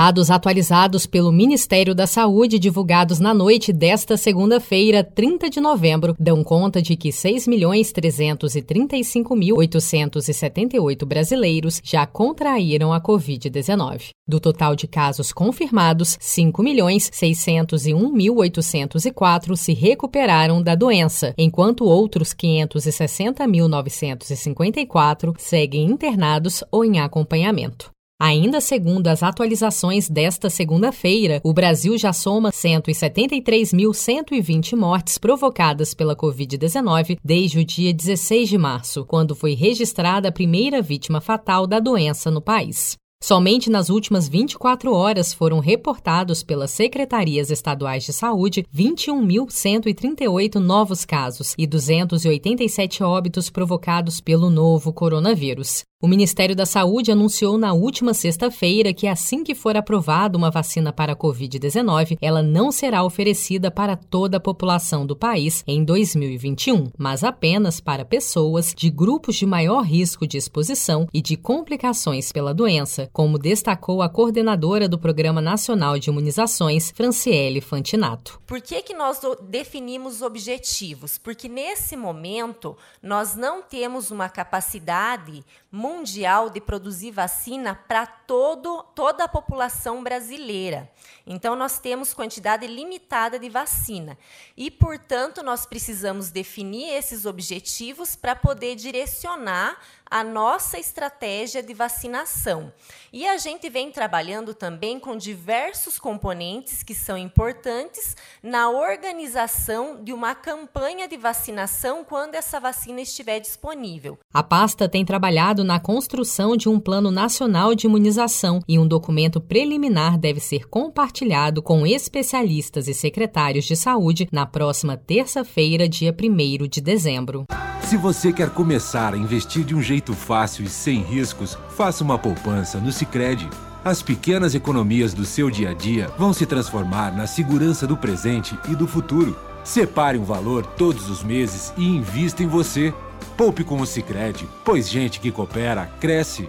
Dados atualizados pelo Ministério da Saúde, divulgados na noite desta segunda-feira, 30 de novembro, dão conta de que 6.335.878 brasileiros já contraíram a Covid-19. Do total de casos confirmados, 5.601.804 se recuperaram da doença, enquanto outros 560.954 seguem internados ou em acompanhamento. Ainda segundo as atualizações desta segunda-feira, o Brasil já soma 173.120 mortes provocadas pela Covid-19 desde o dia 16 de março, quando foi registrada a primeira vítima fatal da doença no país. Somente nas últimas 24 horas foram reportados pelas secretarias estaduais de saúde 21.138 novos casos e 287 óbitos provocados pelo novo coronavírus. O Ministério da Saúde anunciou na última sexta-feira que, assim que for aprovada uma vacina para a Covid-19, ela não será oferecida para toda a população do país em 2021, mas apenas para pessoas de grupos de maior risco de exposição e de complicações pela doença, como destacou a coordenadora do Programa Nacional de Imunizações, Franciele Fantinato. Por que, que nós definimos objetivos? Porque nesse momento nós não temos uma capacidade mundial de produzir vacina para toda a população brasileira. Então, nós temos quantidade limitada de vacina. E, portanto, nós precisamos definir esses objetivos para poder direcionar a nossa estratégia de vacinação. E a gente vem trabalhando também com diversos componentes que são importantes na organização de uma campanha de vacinação quando essa vacina estiver disponível. A pasta tem trabalhado na construção de um plano nacional de imunização e um documento preliminar deve ser compartilhado com especialistas e secretários de saúde na próxima terça-feira, dia 1 de dezembro. Se você quer começar a investir de um jeito fácil e sem riscos, faça uma poupança no Sicredi. As pequenas economias do seu dia a dia vão se transformar na segurança do presente e do futuro. Separe um valor todos os meses e invista em você. Poupe com o Sicredi, pois gente que coopera cresce.